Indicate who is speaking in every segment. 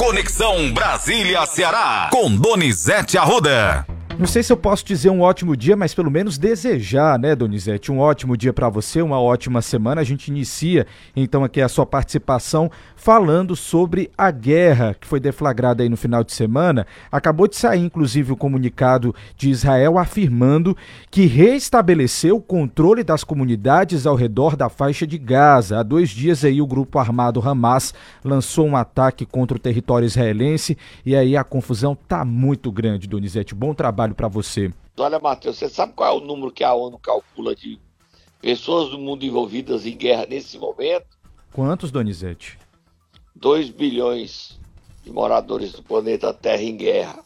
Speaker 1: Conexão Brasília-Ceará, com Donizete Arruda.
Speaker 2: Não sei se eu posso dizer um ótimo dia, mas pelo menos desejar, né, Donizete? Um ótimo dia para você, uma ótima semana. A gente inicia então aqui a sua participação falando sobre a guerra que foi deflagrada aí no final de semana. Acabou de sair, inclusive, o comunicado de Israel afirmando que reestabeleceu o controle das comunidades ao redor da faixa de Gaza. Há dois dias aí o grupo armado Hamas lançou um ataque contra o território israelense e aí a confusão tá muito grande, Donizete. Bom trabalho trabalho para você?
Speaker 3: Olha, Matheus, você sabe qual é o número que a ONU calcula de pessoas do mundo envolvidas em guerra nesse momento?
Speaker 2: Quantos, Donizete?
Speaker 3: 2 bilhões de moradores do planeta Terra em guerra.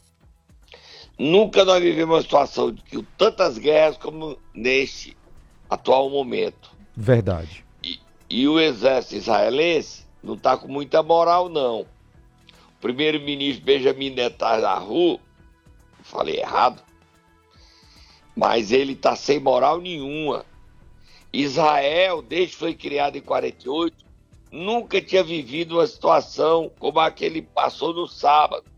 Speaker 3: Nunca nós vivemos uma situação de tantas guerras como neste atual momento.
Speaker 2: Verdade.
Speaker 3: E, e o exército israelense não está com muita moral, não. O primeiro-ministro Benjamin Netanyahu falei errado, mas ele está sem moral nenhuma. Israel, desde que foi criado em 48, nunca tinha vivido uma situação como a que ele passou no sábado.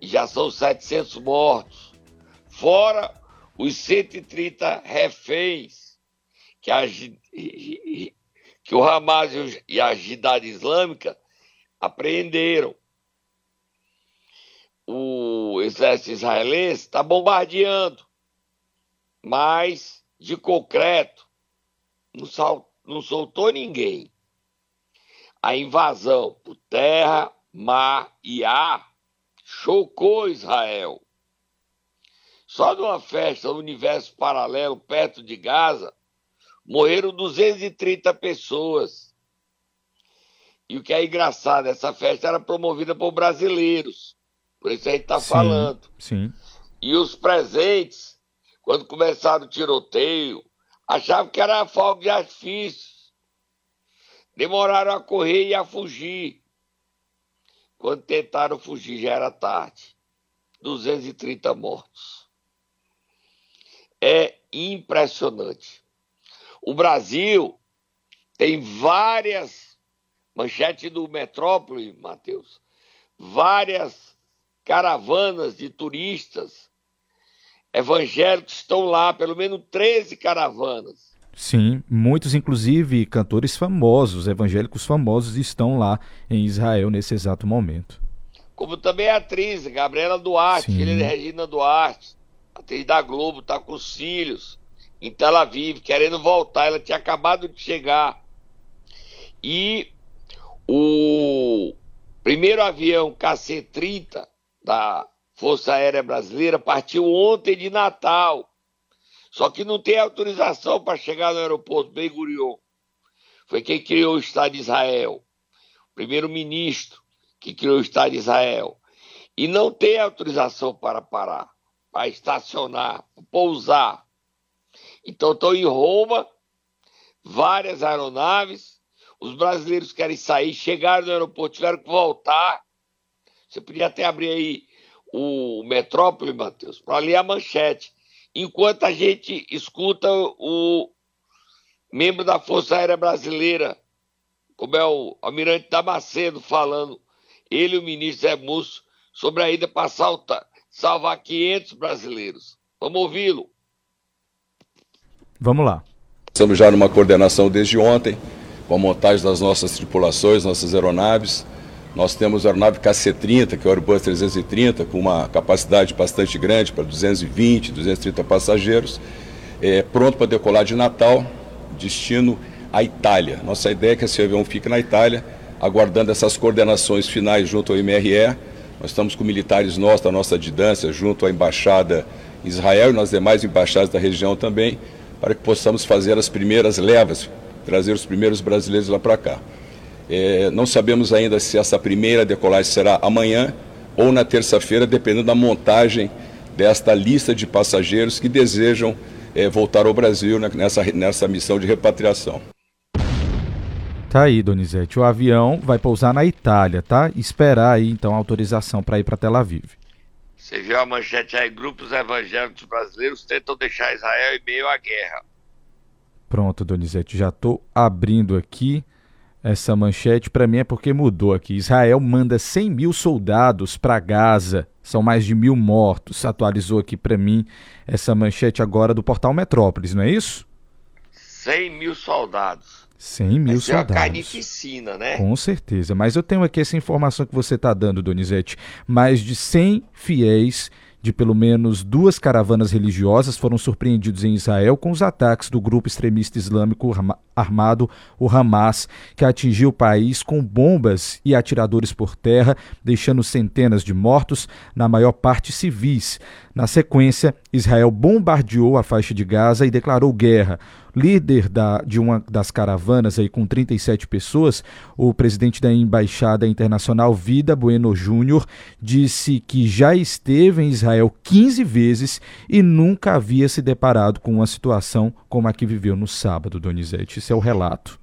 Speaker 3: E já são 700 mortos, fora os 130 reféns que, a, que o Hamas e a Jihad Islâmica apreenderam o exército israelense está bombardeando, mas de concreto não, sal, não soltou ninguém. A invasão por terra, mar e ar chocou Israel. Só numa festa no universo paralelo perto de Gaza, morreram 230 pessoas. E o que é engraçado, essa festa era promovida por brasileiros. Por isso a gente está falando.
Speaker 2: Sim.
Speaker 3: E os presentes, quando começaram o tiroteio, achavam que era fogo de artifício. Demoraram a correr e a fugir. Quando tentaram fugir, já era tarde. 230 mortos. É impressionante. O Brasil tem várias manchetes do Metrópole, Matheus, várias caravanas de turistas evangélicos estão lá, pelo menos 13 caravanas.
Speaker 2: Sim, muitos, inclusive cantores famosos, evangélicos famosos, estão lá em Israel nesse exato momento.
Speaker 3: Como também a atriz Gabriela Duarte, Sim. filha de Regina Duarte, atriz da Globo, está com os filhos em Tel Aviv, querendo voltar. Ela tinha acabado de chegar. E o primeiro avião KC-30 da Força Aérea Brasileira partiu ontem de Natal. Só que não tem autorização para chegar no aeroporto Ben Gurion. Foi quem criou o Estado de Israel. O primeiro-ministro que criou o Estado de Israel. E não tem autorização para parar, para estacionar, para pousar. Então estão em Roma, várias aeronaves. Os brasileiros querem sair, chegaram no aeroporto, tiveram que voltar você podia até abrir aí o Metrópole, Matheus, para ler a manchete. Enquanto a gente escuta o membro da Força Aérea Brasileira, como é o Almirante Damasceno, falando, ele e o ministro Zé Múcio, sobre a ida para salvar 500 brasileiros. Vamos ouvi-lo.
Speaker 2: Vamos lá.
Speaker 4: Estamos já numa coordenação desde ontem, com a montagem das nossas tripulações, nossas aeronaves nós temos a aeronave KC-30, que é o Airbus 330, com uma capacidade bastante grande, para 220, 230 passageiros, é, pronto para decolar de Natal, destino à Itália. Nossa ideia é que esse avião fique na Itália, aguardando essas coordenações finais junto ao MRE. Nós estamos com militares nossos, da nossa distância, junto à Embaixada Israel e nas demais embaixadas da região também, para que possamos fazer as primeiras levas, trazer os primeiros brasileiros lá para cá. É, não sabemos ainda se essa primeira decolagem será amanhã ou na terça-feira, dependendo da montagem desta lista de passageiros que desejam é, voltar ao Brasil nessa, nessa missão de repatriação.
Speaker 2: Tá aí, Donizete. O avião vai pousar na Itália, tá? Esperar aí então a autorização para ir para Tel Aviv.
Speaker 3: Você viu a manchete aí? Grupos evangélicos brasileiros tentam deixar Israel em meio à guerra.
Speaker 2: Pronto, Donizete. Já estou abrindo aqui essa manchete para mim é porque mudou aqui. Israel manda 100 mil soldados para Gaza, são mais de mil mortos. Atualizou aqui para mim essa manchete agora do portal Metrópolis, não é isso?
Speaker 3: 100 mil soldados.
Speaker 2: 100 mil Essa soldados. É uma
Speaker 3: carnificina, né?
Speaker 2: Com certeza. Mas eu tenho aqui essa informação que você está dando, Donizete. Mais de 100 fiéis de pelo menos duas caravanas religiosas foram surpreendidos em Israel com os ataques do grupo extremista islâmico armado, o Hamas, que atingiu o país com bombas e atiradores por terra, deixando centenas de mortos, na maior parte civis. Na sequência, Israel bombardeou a faixa de Gaza e declarou guerra. Líder da, de uma das caravanas aí com 37 pessoas, o presidente da Embaixada Internacional Vida Bueno Júnior disse que já esteve em Israel 15 vezes e nunca havia se deparado com uma situação como a que viveu no sábado, Donizete. Esse é o relato.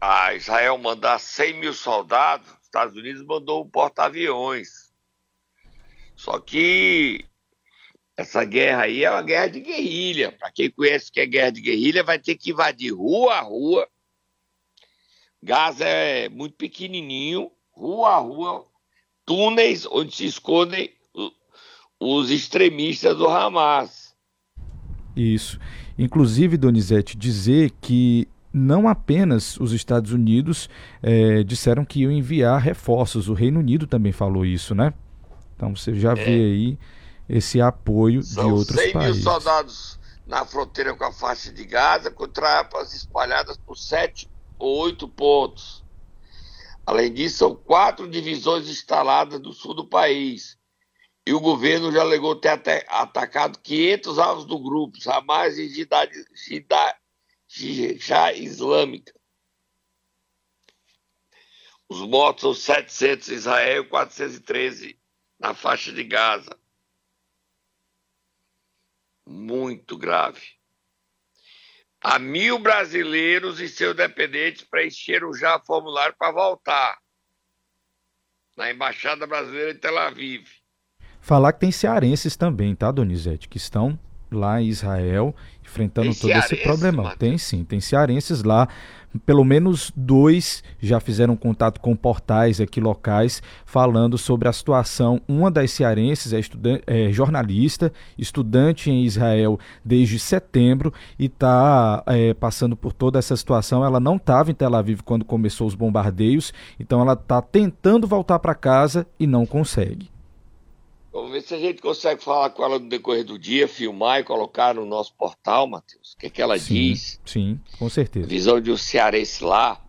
Speaker 3: A Israel mandar 100 mil soldados, os Estados Unidos mandou um porta-aviões. Só que essa guerra aí é uma guerra de guerrilha. Para quem conhece que é guerra de guerrilha, vai ter que invadir rua a rua. Gaza é muito pequenininho, rua a rua, túneis onde se escondem os extremistas do Hamas.
Speaker 2: Isso. Inclusive, Donizete, dizer que não apenas os Estados Unidos é, disseram que iam enviar reforços, o Reino Unido também falou isso, né? Então você já é. vê aí esse apoio São de outros 100 países. 100
Speaker 3: mil soldados na fronteira com a faixa de Gaza, com tropas espalhadas por sete ou oito pontos. Além disso, são quatro divisões instaladas no sul do país. E o governo já alegou ter até atacado 500 alvos do grupo, Hamas e Jihad Islâmica. Os mortos são 700 em Israel e 413 na faixa de Gaza muito grave. Há mil brasileiros e seus dependentes preencheram já formulário para voltar na Embaixada Brasileira em Tel Aviv.
Speaker 2: Falar que tem cearenses também, tá, Donizete? Que estão lá em Israel enfrentando tem todo esse problema. Tem sim, tem cearenses lá pelo menos dois já fizeram contato com portais aqui locais falando sobre a situação. Uma das cearenses é, é jornalista, estudante em Israel desde setembro e está é, passando por toda essa situação. Ela não estava em Tel Aviv quando começou os bombardeios, então ela está tentando voltar para casa e não consegue.
Speaker 3: Vamos ver se a gente consegue falar com ela no decorrer do dia, filmar e colocar no nosso portal, Matheus. O que, é que ela
Speaker 2: sim,
Speaker 3: diz?
Speaker 2: Sim, com certeza.
Speaker 3: Visão de um cearense lá.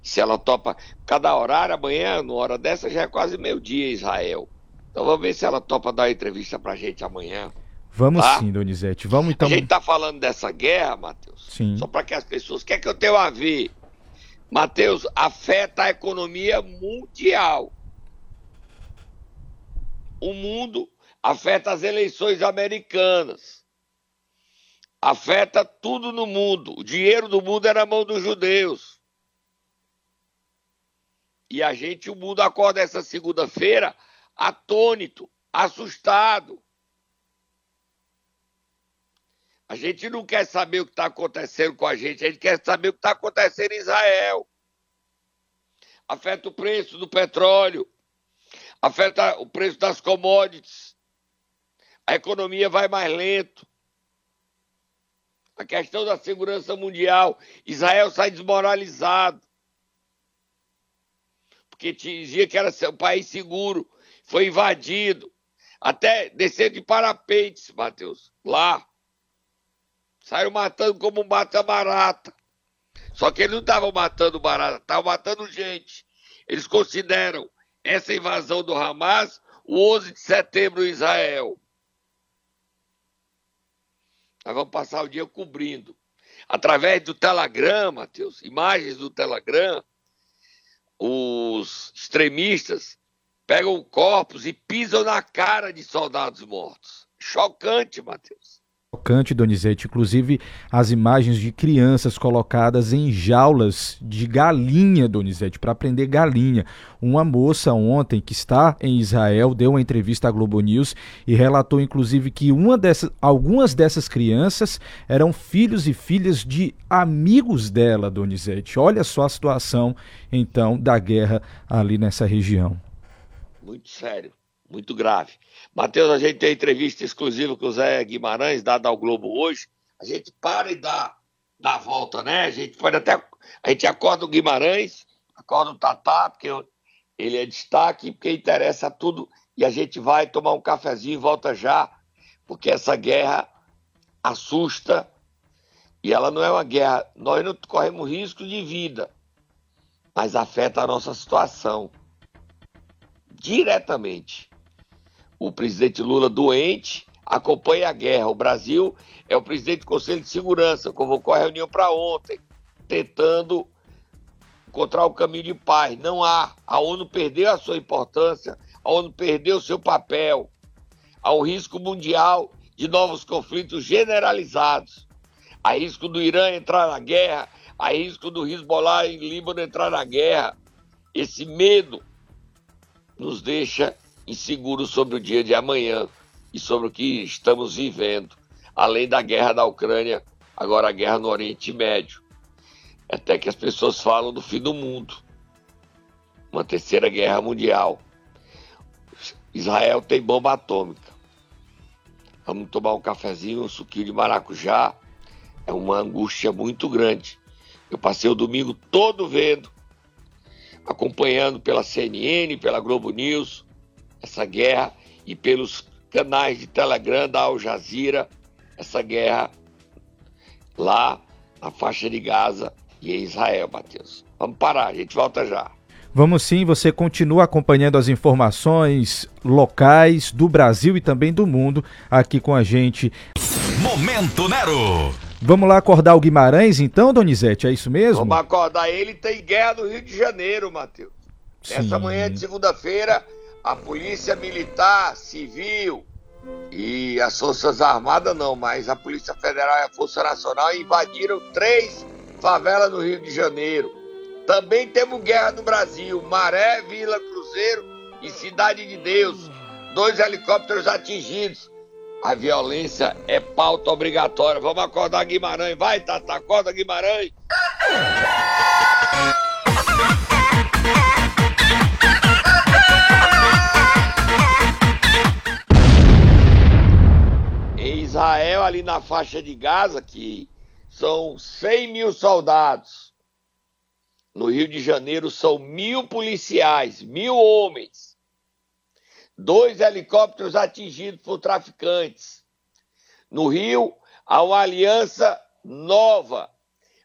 Speaker 3: Se ela topa. Cada horário, amanhã, numa hora dessa, já é quase meio-dia Israel. Então vamos ver se ela topa dar uma entrevista pra gente amanhã.
Speaker 2: Vamos tá? sim, Donizete. Vamos então.
Speaker 3: A gente tá falando dessa guerra, Matheus.
Speaker 2: Sim.
Speaker 3: Só para que as pessoas. O que é que eu tenho a ver? Matheus, afeta a economia mundial o mundo, afeta as eleições americanas, afeta tudo no mundo. O dinheiro do mundo é na mão dos judeus. E a gente, o mundo acorda essa segunda-feira atônito, assustado. A gente não quer saber o que está acontecendo com a gente, a gente quer saber o que está acontecendo em Israel. Afeta o preço do petróleo, afeta o preço das commodities, a economia vai mais lento. A questão da segurança mundial, Israel sai desmoralizado. Porque dizia que era um país seguro, foi invadido, até descendo de parapentes, Matheus, lá. Saiu matando como mata barata. Só que eles não estavam matando barata, estavam matando gente. Eles consideram essa invasão do Hamas o 11 de setembro em Israel. Nós vamos passar o dia cobrindo. Através do Telegram, Matheus, imagens do Telegram, os extremistas pegam corpos e pisam na cara de soldados mortos. Chocante, Matheus.
Speaker 2: Chocante, Donizete. Inclusive, as imagens de crianças colocadas em jaulas de galinha, Donizete, para prender galinha. Uma moça ontem que está em Israel deu uma entrevista à Globo News e relatou, inclusive, que uma dessas, algumas dessas crianças eram filhos e filhas de amigos dela, Donizete. Olha só a situação, então, da guerra ali nessa região.
Speaker 3: Muito sério, muito grave. Matheus, a gente tem entrevista exclusiva com o Zé Guimarães, dada ao Globo hoje. A gente para e dá, dá a volta, né? A gente pode até. A gente acorda o Guimarães, acorda o Tatá, porque ele é destaque, porque interessa tudo. E a gente vai tomar um cafezinho e volta já, porque essa guerra assusta e ela não é uma guerra. Nós não corremos risco de vida, mas afeta a nossa situação diretamente o presidente Lula doente, acompanha a guerra. O Brasil é o presidente do Conselho de Segurança, convocou a reunião para ontem, tentando encontrar o caminho de paz. Não há. A ONU perdeu a sua importância, a ONU perdeu o seu papel. Há um risco mundial de novos conflitos generalizados. Há risco do Irã entrar na guerra, há risco do Hezbollah em Líbano entrar na guerra. Esse medo nos deixa inseguro sobre o dia de amanhã e sobre o que estamos vivendo, além da guerra da Ucrânia, agora a guerra no Oriente Médio. Até que as pessoas falam do fim do mundo, uma terceira guerra mundial. Israel tem bomba atômica. Vamos tomar um cafezinho, um suquinho de maracujá. É uma angústia muito grande. Eu passei o domingo todo vendo, acompanhando pela CNN, pela Globo News, essa guerra e pelos canais de Telegram da Al Jazeera, essa guerra lá na faixa de Gaza e em Israel, Matheus. Vamos parar, a gente volta já.
Speaker 2: Vamos sim, você continua acompanhando as informações locais do Brasil e também do mundo aqui com a gente.
Speaker 1: Momento Nero!
Speaker 2: Vamos lá acordar o Guimarães então, Donizete, é isso mesmo?
Speaker 3: Vamos acordar ele, tem guerra no Rio de Janeiro, Matheus. Essa manhã de segunda-feira, a polícia militar, civil e as forças armadas não, mas a Polícia Federal e a Força Nacional invadiram três favelas no Rio de Janeiro. Também temos guerra no Brasil, Maré, Vila Cruzeiro e Cidade de Deus. Dois helicópteros atingidos. A violência é pauta obrigatória. Vamos acordar Guimarães. Vai, Tata, acorda Guimarães. Ali na faixa de Gaza, que são 100 mil soldados. No Rio de Janeiro são mil policiais, mil homens. Dois helicópteros atingidos por traficantes. No Rio, há uma aliança nova.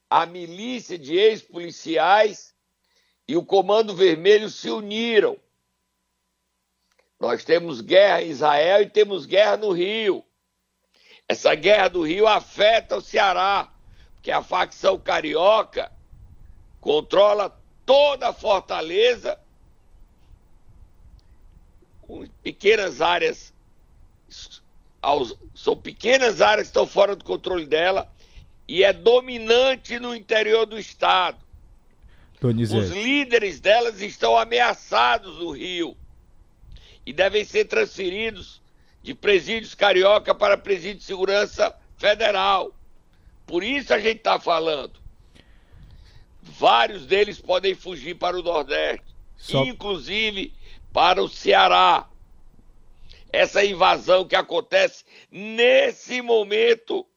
Speaker 3: A milícia de ex-policiais e o Comando Vermelho se uniram. Nós temos guerra em Israel e temos guerra no Rio. Essa guerra do Rio afeta o Ceará, porque a facção carioca controla toda a fortaleza com pequenas áreas são pequenas áreas que estão fora do controle dela e é dominante no interior do estado. Os líderes delas estão ameaçados no Rio e devem ser transferidos de presídios carioca para presídio de segurança federal. Por isso a gente está falando. Vários deles podem fugir para o Nordeste, Só... inclusive para o Ceará. Essa invasão que acontece nesse momento.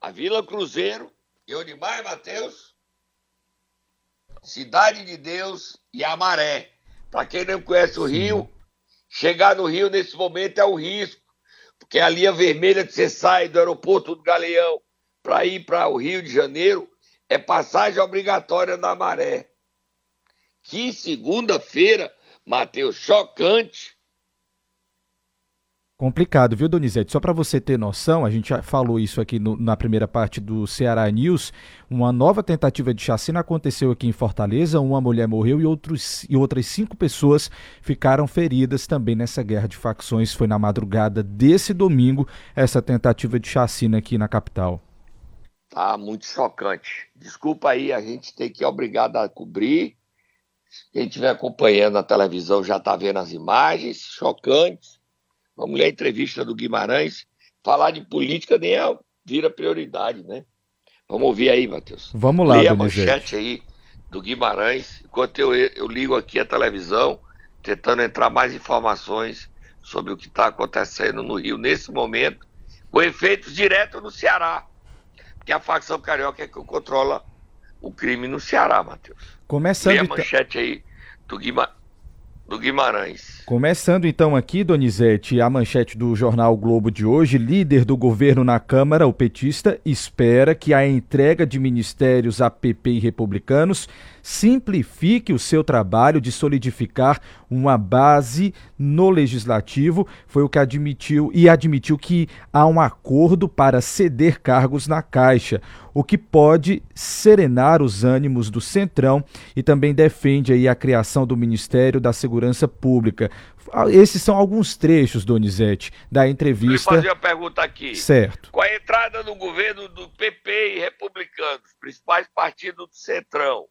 Speaker 3: A Vila Cruzeiro e onde mais, Mateus? Cidade de Deus e Amaré. Para quem não conhece o Rio, Chegar no Rio nesse momento é um risco, porque a linha vermelha que você sai do aeroporto do Galeão para ir para o Rio de Janeiro é passagem obrigatória na maré. Que segunda-feira, Matheus, chocante.
Speaker 2: Complicado, viu, Donizete? Só para você ter noção, a gente já falou isso aqui no, na primeira parte do Ceará News. Uma nova tentativa de chacina aconteceu aqui em Fortaleza. Uma mulher morreu e, outros, e outras cinco pessoas ficaram feridas também nessa guerra de facções. Foi na madrugada desse domingo essa tentativa de chacina aqui na capital.
Speaker 3: Tá muito chocante. Desculpa aí, a gente tem que obrigado a cobrir. Quem estiver acompanhando na televisão já está vendo as imagens chocantes Vamos ler a entrevista do Guimarães. Falar de política nem é, vira prioridade, né? Vamos ouvir aí, Matheus.
Speaker 2: Vamos lá,
Speaker 3: Leia a manchete aí do Guimarães, enquanto eu, eu ligo aqui a televisão, tentando entrar mais informações sobre o que está acontecendo no Rio nesse momento, com efeitos diretos no Ceará. Porque a facção carioca é que controla o crime no Ceará, Matheus.
Speaker 2: Começando
Speaker 3: Leia a manchete aí do Guimarães do Guimarães.
Speaker 2: Começando então aqui, Donizete, a manchete do jornal Globo de hoje, líder do governo na Câmara, o petista, espera que a entrega de ministérios a PP e republicanos simplifique o seu trabalho de solidificar uma base no legislativo. Foi o que admitiu e admitiu que há um acordo para ceder cargos na Caixa, o que pode serenar os ânimos do Centrão e também defende aí a criação do Ministério da Segurança Pública. Esses são alguns trechos, Donizete, da entrevista.
Speaker 3: Vou fazer uma pergunta aqui.
Speaker 2: Certo.
Speaker 3: Com a entrada no governo do PP e republicanos, principais partidos do Centrão,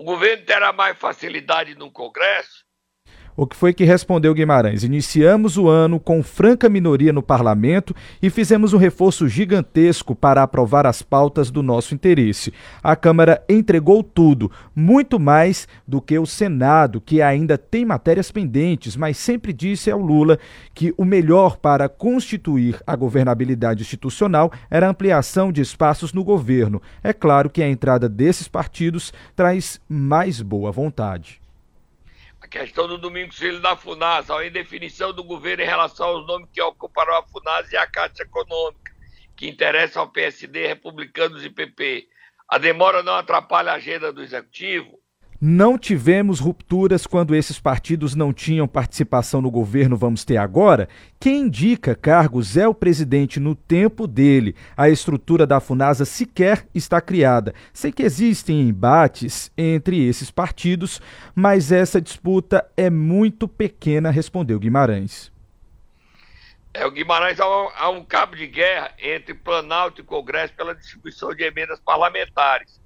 Speaker 3: o governo terá mais facilidade no Congresso?
Speaker 2: O que foi que respondeu Guimarães? Iniciamos o ano com franca minoria no parlamento e fizemos um reforço gigantesco para aprovar as pautas do nosso interesse. A Câmara entregou tudo, muito mais do que o Senado, que ainda tem matérias pendentes, mas sempre disse ao Lula que o melhor para constituir a governabilidade institucional era a ampliação de espaços no governo. É claro que a entrada desses partidos traz mais boa vontade
Speaker 3: questão do Domingos Filho da FUNAS, a indefinição do governo em relação aos nomes que ocuparão a FUNAS e a Caixa Econômica, que interessam ao PSD, republicanos e PP. A demora não atrapalha a agenda do Executivo?
Speaker 2: Não tivemos rupturas quando esses partidos não tinham participação no governo, vamos ter agora? Quem indica cargos é o presidente no tempo dele. A estrutura da FUNASA sequer está criada. Sei que existem embates entre esses partidos, mas essa disputa é muito pequena, respondeu Guimarães.
Speaker 3: É, o Guimarães há um, há um cabo de guerra entre Planalto e Congresso pela distribuição de emendas parlamentares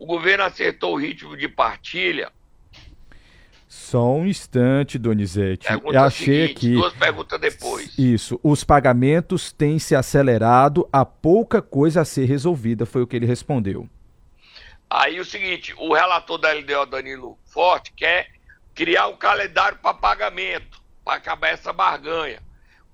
Speaker 3: o governo acertou o ritmo de partilha?
Speaker 2: Só um instante, Donizete.
Speaker 3: Pergunta Achei seguinte, aqui. Duas perguntas depois.
Speaker 2: Isso. Os pagamentos têm se acelerado, há pouca coisa a ser resolvida, foi o que ele respondeu.
Speaker 3: Aí o seguinte: o relator da LDO, Danilo Forte, quer criar um calendário para pagamento, para acabar essa barganha.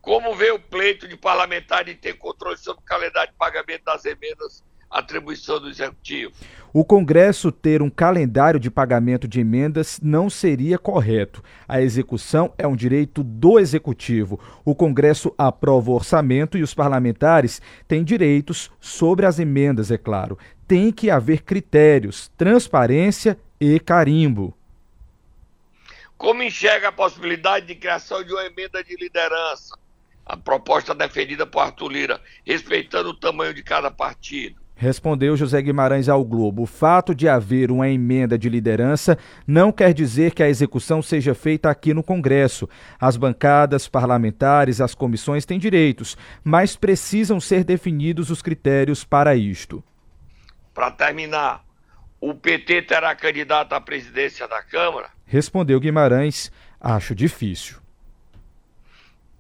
Speaker 3: Como vê o pleito de parlamentar de ter controle sobre o calendário de pagamento das emendas atribuição do Executivo.
Speaker 2: O Congresso ter um calendário de pagamento de emendas não seria correto. A execução é um direito do Executivo. O Congresso aprova o orçamento e os parlamentares têm direitos sobre as emendas, é claro. Tem que haver critérios, transparência e carimbo.
Speaker 3: Como enxerga a possibilidade de criação de uma emenda de liderança? A proposta defendida por Arthur Lira, respeitando o tamanho de cada partido.
Speaker 2: Respondeu José Guimarães ao Globo: o fato de haver uma emenda de liderança não quer dizer que a execução seja feita aqui no Congresso. As bancadas parlamentares, as comissões têm direitos, mas precisam ser definidos os critérios para isto.
Speaker 3: Para terminar, o PT terá candidato à presidência da Câmara?
Speaker 2: Respondeu Guimarães: acho difícil.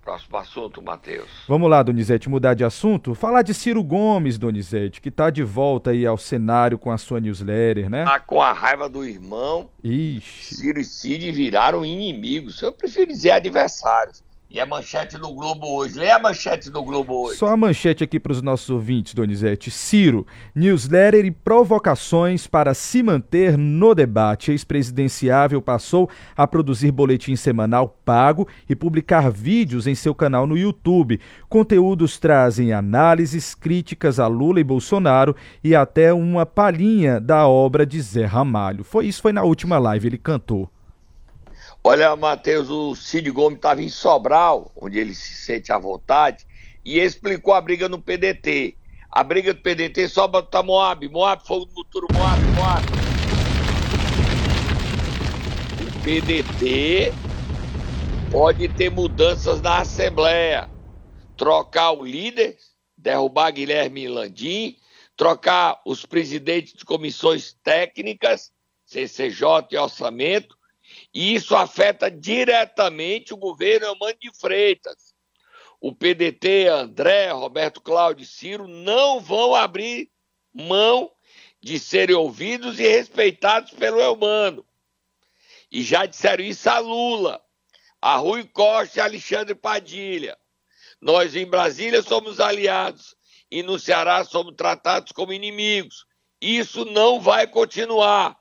Speaker 3: Próximo assunto, Matheus.
Speaker 2: Vamos lá, Donizete, mudar de assunto. Falar de Ciro Gomes, Donizete, que está de volta aí ao cenário com a sua newsletter, né?
Speaker 3: Tá com a raiva do irmão.
Speaker 2: Ixi.
Speaker 3: Ciro e Cid viraram inimigos. Eu prefiro dizer adversários. E a manchete do Globo hoje. Lê a manchete do Globo hoje.
Speaker 2: Só a manchete aqui para os nossos ouvintes, Donizete. Ciro, newsletter e provocações para se manter no debate. Ex-presidenciável passou a produzir boletim semanal pago e publicar vídeos em seu canal no YouTube. Conteúdos trazem análises, críticas a Lula e Bolsonaro e até uma palhinha da obra de Zé Ramalho. Foi isso, foi na última live, ele cantou.
Speaker 3: Olha, Matheus, o Cid Gomes estava em Sobral, onde ele se sente à vontade, e explicou a briga no PDT. A briga do PDT só botar Moab, Moab, fogo do futuro, Moab, Moab. O PDT pode ter mudanças na Assembleia. Trocar o líder, derrubar Guilherme Landim, trocar os presidentes de comissões técnicas, CCJ e orçamento, e isso afeta diretamente o governo Eumano de Freitas. O PDT, André, Roberto Cláudio e Ciro não vão abrir mão de serem ouvidos e respeitados pelo Eumano. E já disseram isso a Lula, a Rui Costa e Alexandre Padilha. Nós em Brasília somos aliados e no Ceará somos tratados como inimigos. Isso não vai continuar.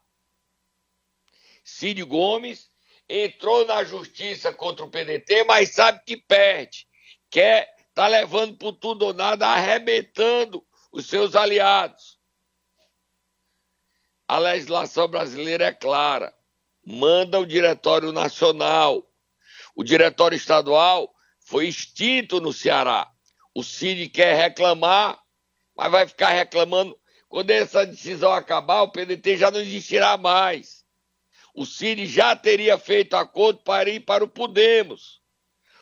Speaker 3: Cid Gomes entrou na justiça contra o PDT, mas sabe que perde. Quer tá levando por tudo ou nada, arrebentando os seus aliados. A legislação brasileira é clara. Manda o Diretório Nacional. O Diretório Estadual foi extinto no Ceará. O Cid quer reclamar, mas vai ficar reclamando. Quando essa decisão acabar, o PDT já não existirá mais o Cid já teria feito acordo para ir para o Podemos.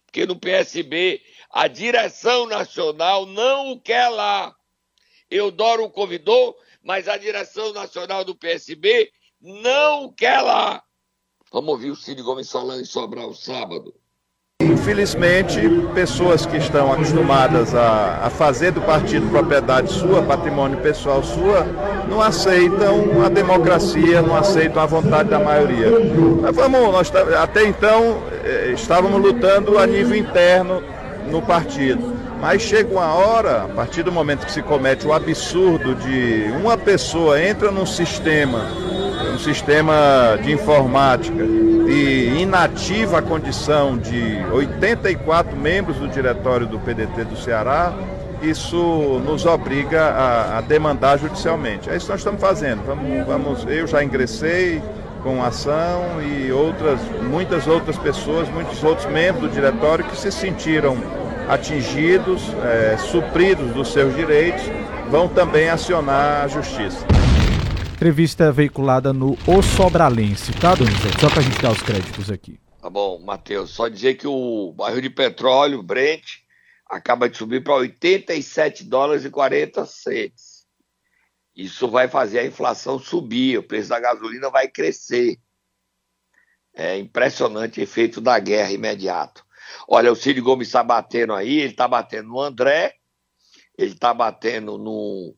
Speaker 3: Porque no PSB a direção nacional não o quer lá. Eudoro o convidou, mas a direção nacional do PSB não o quer lá. Vamos ouvir o Cid Gomes falando em Sobral sábado.
Speaker 5: Infelizmente, pessoas que estão acostumadas a, a, fazer do partido propriedade sua, patrimônio pessoal sua, não aceitam a democracia, não aceitam a vontade da maioria. Mas vamos, nós até então eh, estávamos lutando a nível interno no partido. Mas chega uma hora, a partir do momento que se comete o absurdo de uma pessoa entra num sistema um sistema de informática e inativa a condição de 84 membros do diretório do PDT do Ceará, isso nos obriga a, a demandar judicialmente. É isso que nós estamos fazendo. Vamos, vamos, eu já ingressei com ação e outras, muitas outras pessoas, muitos outros membros do diretório que se sentiram atingidos, é, supridos dos seus direitos, vão também acionar a justiça.
Speaker 2: Entrevista veiculada no O Sobralense, tá, Donizete? Só pra gente dar os créditos aqui.
Speaker 3: Tá bom, Matheus. Só dizer que o barril de petróleo, Brent, acaba de subir para 87 dólares e 40 cents. Isso vai fazer a inflação subir, o preço da gasolina vai crescer. É impressionante o efeito da guerra imediato. Olha, o Cid Gomes está batendo aí, ele está batendo no André, ele está batendo no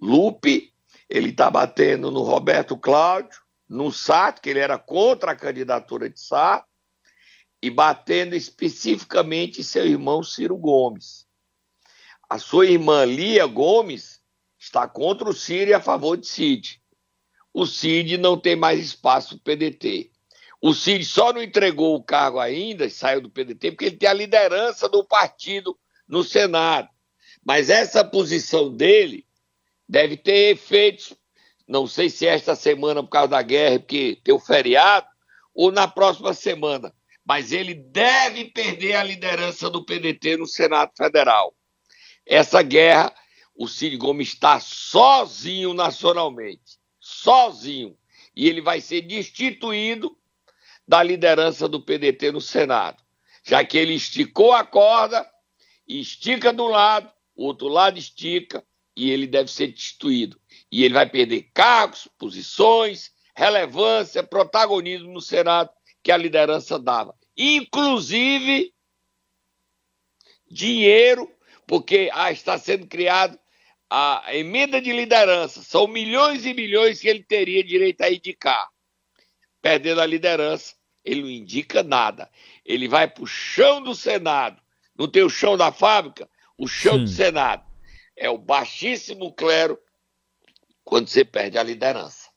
Speaker 3: Lupe, ele está batendo no Roberto Cláudio, no Sato, que ele era contra a candidatura de Sato, e batendo especificamente seu irmão Ciro Gomes. A sua irmã Lia Gomes está contra o Ciro e a favor de Cid. O Cid não tem mais espaço no PDT. O Cid só não entregou o cargo ainda, e saiu do PDT, porque ele tem a liderança do partido no Senado. Mas essa posição dele deve ter efeitos, não sei se esta semana por causa da guerra, porque tem o feriado, ou na próxima semana. Mas ele deve perder a liderança do PDT no Senado Federal. Essa guerra, o Cid Gomes está sozinho nacionalmente. Sozinho. E ele vai ser destituído da liderança do PDT no Senado. Já que ele esticou a corda, estica de um lado, o outro lado estica, e ele deve ser destituído. E ele vai perder cargos, posições, relevância, protagonismo no Senado que a liderança dava. Inclusive dinheiro, porque ah, está sendo criado a emenda de liderança. São milhões e milhões que ele teria direito a indicar. Perdendo a liderança, ele não indica nada. Ele vai para o chão do Senado. Não tem o chão da fábrica? O chão Sim. do Senado é o baixíssimo clero quando você perde a liderança.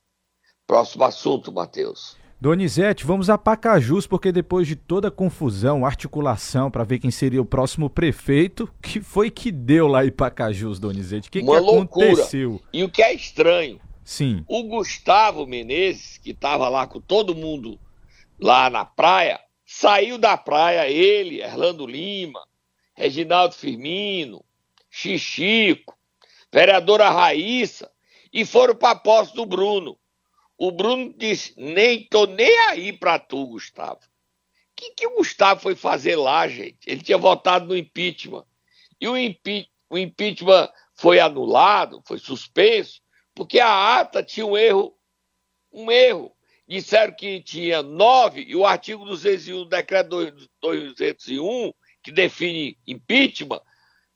Speaker 3: Próximo assunto, Matheus.
Speaker 2: Donizete, vamos a Pacajus, porque depois de toda a confusão, articulação para ver quem seria o próximo prefeito, que foi que deu lá em Pacajus, Donizete? O que,
Speaker 3: Uma
Speaker 2: que
Speaker 3: loucura.
Speaker 2: aconteceu?
Speaker 3: E o que é estranho,
Speaker 2: Sim.
Speaker 3: o Gustavo Menezes, que estava lá com todo mundo lá na praia, saiu da praia ele, Erlando Lima, Reginaldo Firmino, Xixico, vereadora Raíssa, e foram para a posse do Bruno. O Bruno disse: nem tô nem aí para tu, Gustavo. O que, que o Gustavo foi fazer lá, gente? Ele tinha votado no impeachment. E o, impe o impeachment foi anulado, foi suspenso, porque a ata tinha um erro. Um erro. Disseram que tinha nove, e o artigo 201 do decreto 201, que define impeachment,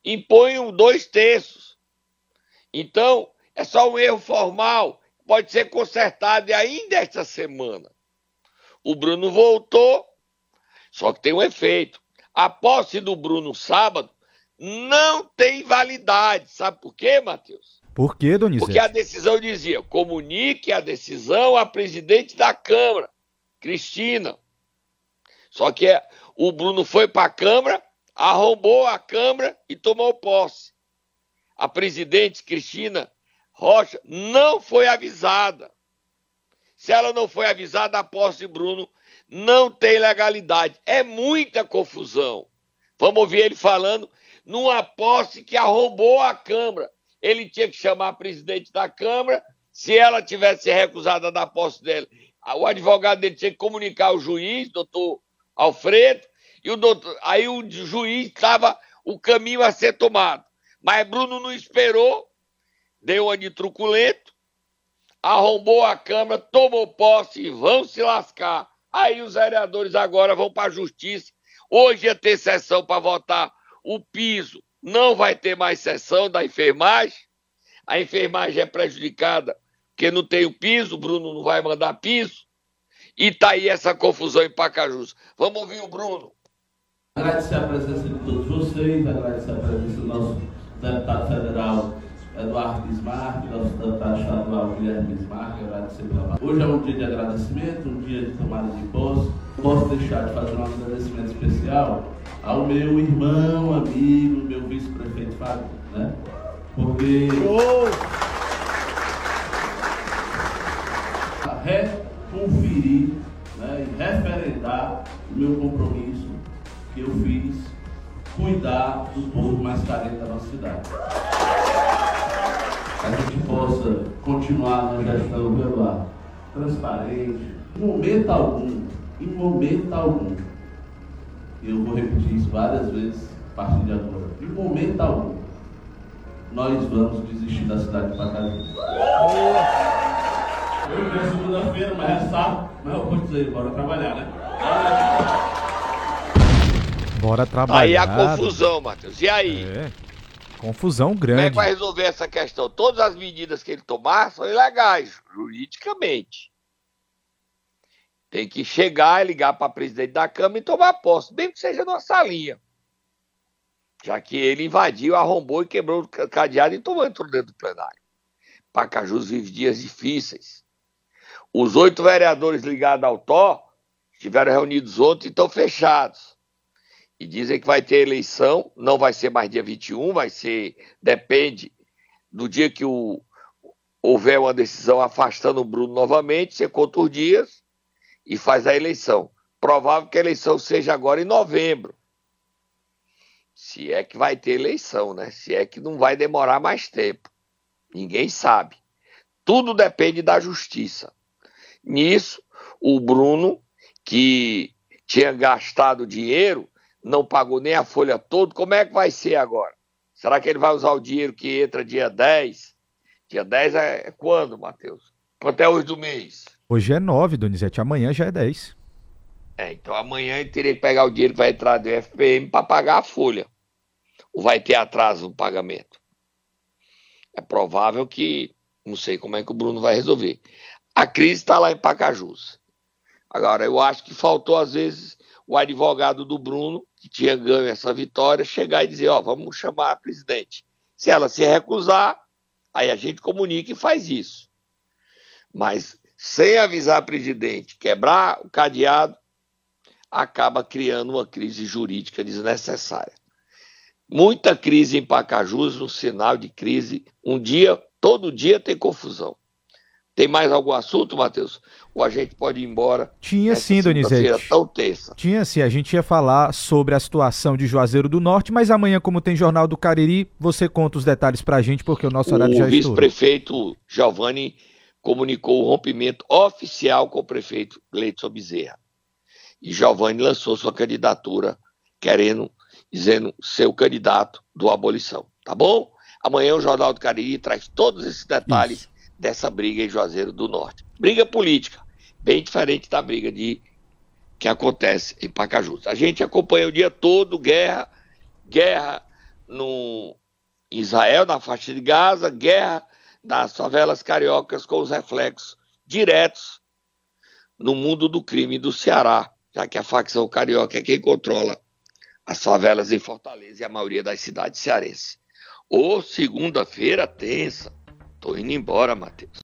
Speaker 3: impõe dois terços. Então, é só um erro formal, pode ser consertado e ainda esta semana. O Bruno voltou, só que tem um efeito. A posse do Bruno sábado não tem validade. Sabe por quê, Matheus?
Speaker 2: Por quê, Donizete?
Speaker 3: Porque a decisão dizia: comunique a decisão à presidente da Câmara, Cristina. Só que é, o Bruno foi para a Câmara, arrombou a Câmara e tomou posse. A presidente Cristina Rocha não foi avisada. Se ela não foi avisada, a posse de Bruno não tem legalidade. É muita confusão. Vamos ouvir ele falando numa posse que arrombou a Câmara. Ele tinha que chamar a presidente da Câmara. Se ela tivesse recusada da posse dele, o advogado dele tinha que comunicar ao juiz, doutor Alfredo, e o doutor, aí o juiz estava o caminho a ser tomado. Mas Bruno não esperou, deu uma de truculento, arrombou a Câmara, tomou posse e vão se lascar. Aí os vereadores agora vão para a justiça. Hoje ia ter sessão para votar o piso. Não vai ter mais sessão da enfermagem. A enfermagem é prejudicada porque não tem o piso, o Bruno não vai mandar piso. E tá aí essa confusão em Pacajus. Vamos ouvir o Bruno.
Speaker 6: Agradecer a presença de todos vocês, agradecer a presença do nosso deputado federal Eduardo Bismarck, nosso deputado estadual Guilherme Bismarck, agradecer pela Hoje é um dia de agradecimento, um dia de tomada de posse. Posso deixar de fazer um agradecimento especial ao meu irmão, amigo, meu vice-prefeito Fábio, né? Porque. Reconferir né, e referendar o meu compromisso que eu fiz cuidar do povo mais carente da nossa cidade a gente possa continuar na gestão regular, transparente, em momento algum, em momento algum, eu vou repetir isso várias vezes a partir de agora, em momento algum, nós vamos desistir da cidade de Pacajus. Eu é segunda-feira, mas é sábado, mas eu vou dizer, bora trabalhar, né?
Speaker 2: Bora trabalhar.
Speaker 3: Aí a confusão, Matheus. E aí? É.
Speaker 2: Confusão grande. Como é que
Speaker 3: vai resolver essa questão? Todas as medidas que ele tomar são ilegais, juridicamente. Tem que chegar e ligar para presidente da Câmara e tomar posse, mesmo que seja numa salinha. Já que ele invadiu, arrombou e quebrou o cadeado e tomou entrou dentro do plenário. Pacajus vive dias difíceis. Os oito vereadores ligados ao TO estiveram reunidos ontem e estão fechados e dizem que vai ter eleição, não vai ser mais dia 21, vai ser, depende do dia que o, houver uma decisão afastando o Bruno novamente, você conta os dias e faz a eleição. Provável que a eleição seja agora em novembro. Se é que vai ter eleição, né? Se é que não vai demorar mais tempo. Ninguém sabe. Tudo depende da justiça. Nisso, o Bruno, que tinha gastado dinheiro, não pagou nem a folha toda, como é que vai ser agora? Será que ele vai usar o dinheiro que entra dia 10? Dia 10 é, é quando, Matheus? Quanto é hoje do mês?
Speaker 2: Hoje é 9, Donizete. Amanhã já é 10.
Speaker 3: É, então amanhã ele teria que pegar o dinheiro que vai entrar do FPM para pagar a folha. Ou vai ter atraso no pagamento? É provável que. Não sei como é que o Bruno vai resolver. A crise está lá em Pacajus. Agora, eu acho que faltou, às vezes, o advogado do Bruno, que tinha ganho essa vitória, chegar e dizer: Ó, vamos chamar a presidente. Se ela se recusar, aí a gente comunica e faz isso. Mas sem avisar a presidente, quebrar o cadeado, acaba criando uma crise jurídica desnecessária. Muita crise em Pacajus, um sinal de crise. Um dia, todo dia tem confusão. Tem mais algum assunto, Matheus? Ou a gente pode ir embora?
Speaker 2: Tinha sim, Donizete.
Speaker 3: tão.
Speaker 2: Tinha sim. A gente ia falar sobre a situação de Juazeiro do Norte, mas amanhã, como tem Jornal do Cariri, você conta os detalhes pra gente, porque o nosso horário
Speaker 3: o
Speaker 2: já
Speaker 3: estourou. O vice-prefeito Giovanni comunicou o rompimento oficial com o prefeito Gleidson Bezerra. E Giovanni lançou sua candidatura, querendo, dizendo ser o candidato do abolição. Tá bom? Amanhã o Jornal do Cariri traz todos esses detalhes Isso dessa briga em Juazeiro do Norte. Briga política, bem diferente da briga de que acontece em Pacajus. A gente acompanha o dia todo guerra, guerra no Israel, na faixa de Gaza, guerra das favelas cariocas com os reflexos diretos no mundo do crime do Ceará, já que a facção carioca é quem controla as favelas em Fortaleza e a maioria das cidades cearenses. Ô, segunda-feira tensa. Tô indo embora, Matheus.